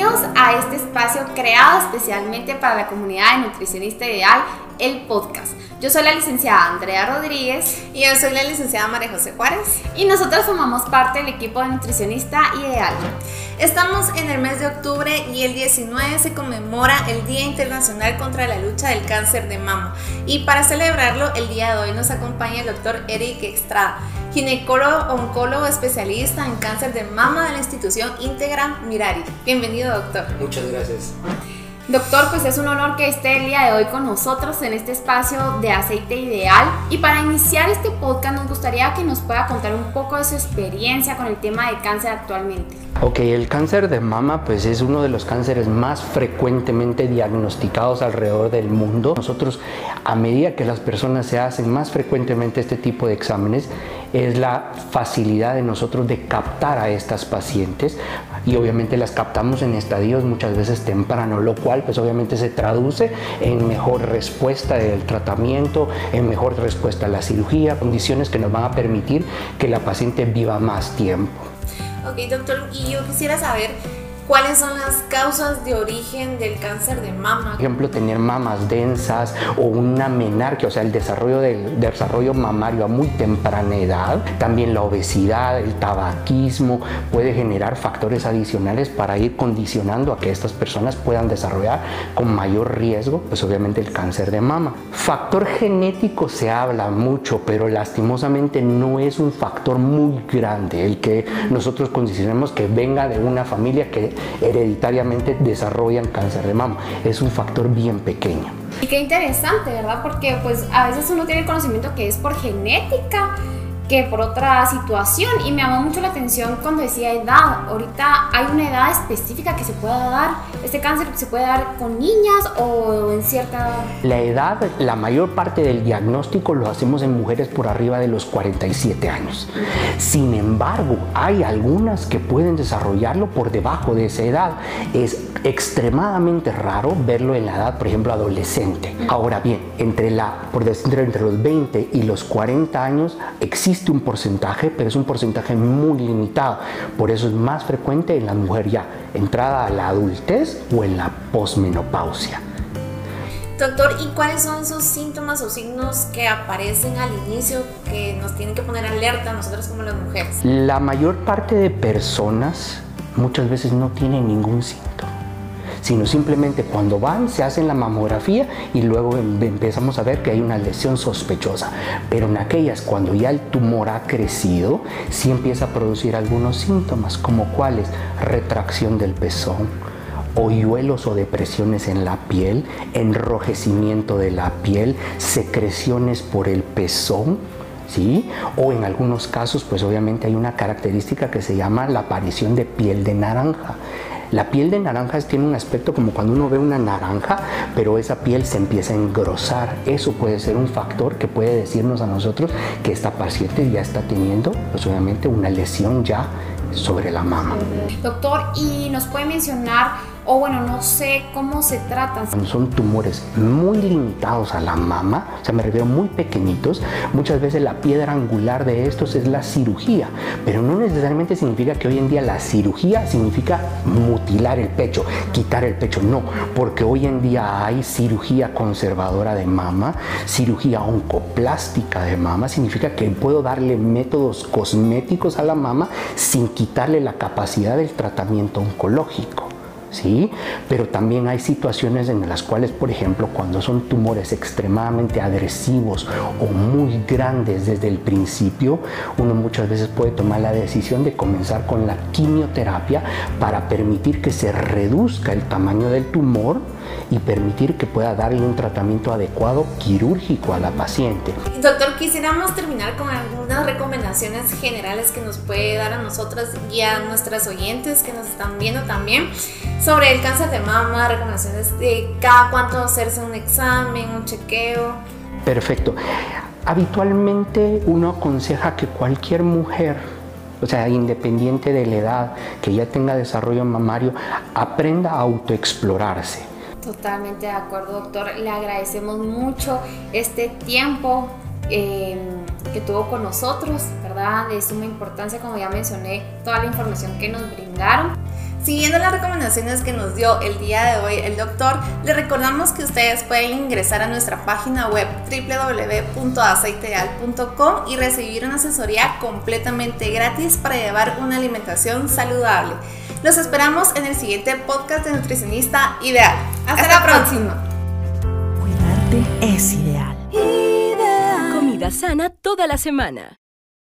Bienvenidos a este espacio creado especialmente para la comunidad de Nutricionista Ideal, el podcast. Yo soy la licenciada Andrea Rodríguez y yo soy la licenciada María José Juárez y nosotros formamos parte del equipo de Nutricionista Ideal. Estamos en el mes de octubre y el 19 se conmemora el Día Internacional contra la Lucha del Cáncer de Mama. Y para celebrarlo, el día de hoy nos acompaña el doctor Eric Estrada, ginecólogo oncólogo especialista en cáncer de mama de la institución Integra Mirari. Bienvenido, doctor. Muchas gracias. Doctor, pues es un honor que esté el día de hoy con nosotros en este espacio de aceite ideal. Y para iniciar este podcast nos gustaría que nos pueda contar un poco de su experiencia con el tema de cáncer actualmente. Ok, el cáncer de mama pues es uno de los cánceres más frecuentemente diagnosticados alrededor del mundo. Nosotros a medida que las personas se hacen más frecuentemente este tipo de exámenes es la facilidad de nosotros de captar a estas pacientes y obviamente las captamos en estadios muchas veces temprano, lo cual pues obviamente se traduce en mejor respuesta del tratamiento, en mejor respuesta a la cirugía, condiciones que nos van a permitir que la paciente viva más tiempo. Ok, doctor, y yo quisiera saber ¿Cuáles son las causas de origen del cáncer de mama? Por ejemplo, tener mamas densas o una menarquia, o sea, el desarrollo del desarrollo mamario a muy temprana edad. También la obesidad, el tabaquismo puede generar factores adicionales para ir condicionando a que estas personas puedan desarrollar con mayor riesgo, pues obviamente el cáncer de mama. Factor genético se habla mucho, pero lastimosamente no es un factor muy grande el que nosotros consideremos que venga de una familia que hereditariamente desarrollan cáncer de mama. Es un factor bien pequeño. Y qué interesante, ¿verdad? Porque pues a veces uno tiene el conocimiento que es por genética, que por otra situación. Y me llamó mucho la atención cuando decía edad. Ahorita hay una edad específica que se pueda dar. Este cáncer se puede dar con niñas o en cierta edad. La edad, la mayor parte del diagnóstico lo hacemos en mujeres por arriba de los 47 años. Sin embargo, hay algunas que pueden desarrollarlo por debajo de esa edad. Es extremadamente raro verlo en la edad, por ejemplo, adolescente. Ahora bien, entre, la, por decir, entre los 20 y los 40 años existe un porcentaje, pero es un porcentaje muy limitado. Por eso es más frecuente en la mujer ya entrada a la adultez o en la posmenopausia. Doctor, ¿y cuáles son esos síntomas o signos que aparecen al inicio que nos tienen que poner alerta a nosotros como las mujeres? La mayor parte de personas muchas veces no tienen ningún síntoma sino simplemente cuando van se hacen la mamografía y luego em, empezamos a ver que hay una lesión sospechosa. Pero en aquellas cuando ya el tumor ha crecido, sí empieza a producir algunos síntomas, como cuáles, retracción del pezón, hoyuelos o depresiones en la piel, enrojecimiento de la piel, secreciones por el pezón, ¿sí? O en algunos casos, pues obviamente hay una característica que se llama la aparición de piel de naranja. La piel de naranjas tiene un aspecto como cuando uno ve una naranja, pero esa piel se empieza a engrosar. Eso puede ser un factor que puede decirnos a nosotros que esta paciente ya está teniendo, pues obviamente, una lesión ya sobre la mama. Doctor, ¿y nos puede mencionar o bueno, no sé cómo se tratan. Son tumores muy limitados a la mama, o sea, me refiero muy pequeñitos. Muchas veces la piedra angular de estos es la cirugía, pero no necesariamente significa que hoy en día la cirugía significa mutilar el pecho, quitar el pecho, no, porque hoy en día hay cirugía conservadora de mama, cirugía oncoplástica de mama, significa que puedo darle métodos cosméticos a la mama sin quitarle la capacidad del tratamiento oncológico. ¿Sí? Pero también hay situaciones en las cuales, por ejemplo, cuando son tumores extremadamente agresivos o muy grandes desde el principio, uno muchas veces puede tomar la decisión de comenzar con la quimioterapia para permitir que se reduzca el tamaño del tumor y permitir que pueda darle un tratamiento adecuado quirúrgico a la paciente. Doctor, quisiéramos terminar con algunas recomendaciones generales que nos puede dar a nosotras y a nuestras oyentes que nos están viendo también sobre el cáncer de mama, recomendaciones de cada cuánto hacerse un examen, un chequeo. Perfecto. Habitualmente uno aconseja que cualquier mujer o sea, independiente de la edad, que ya tenga desarrollo mamario, aprenda a autoexplorarse. Totalmente de acuerdo, doctor. Le agradecemos mucho este tiempo eh, que tuvo con nosotros, ¿verdad? De suma importancia, como ya mencioné, toda la información que nos brindaron. Siguiendo las recomendaciones que nos dio el día de hoy el doctor, le recordamos que ustedes pueden ingresar a nuestra página web www.aceiteal.com y recibir una asesoría completamente gratis para llevar una alimentación saludable. Los esperamos en el siguiente podcast de Nutricionista Ideal. Hasta, la próxima. Cuidarte es ideal. Ideal. Comida sana toda la semana.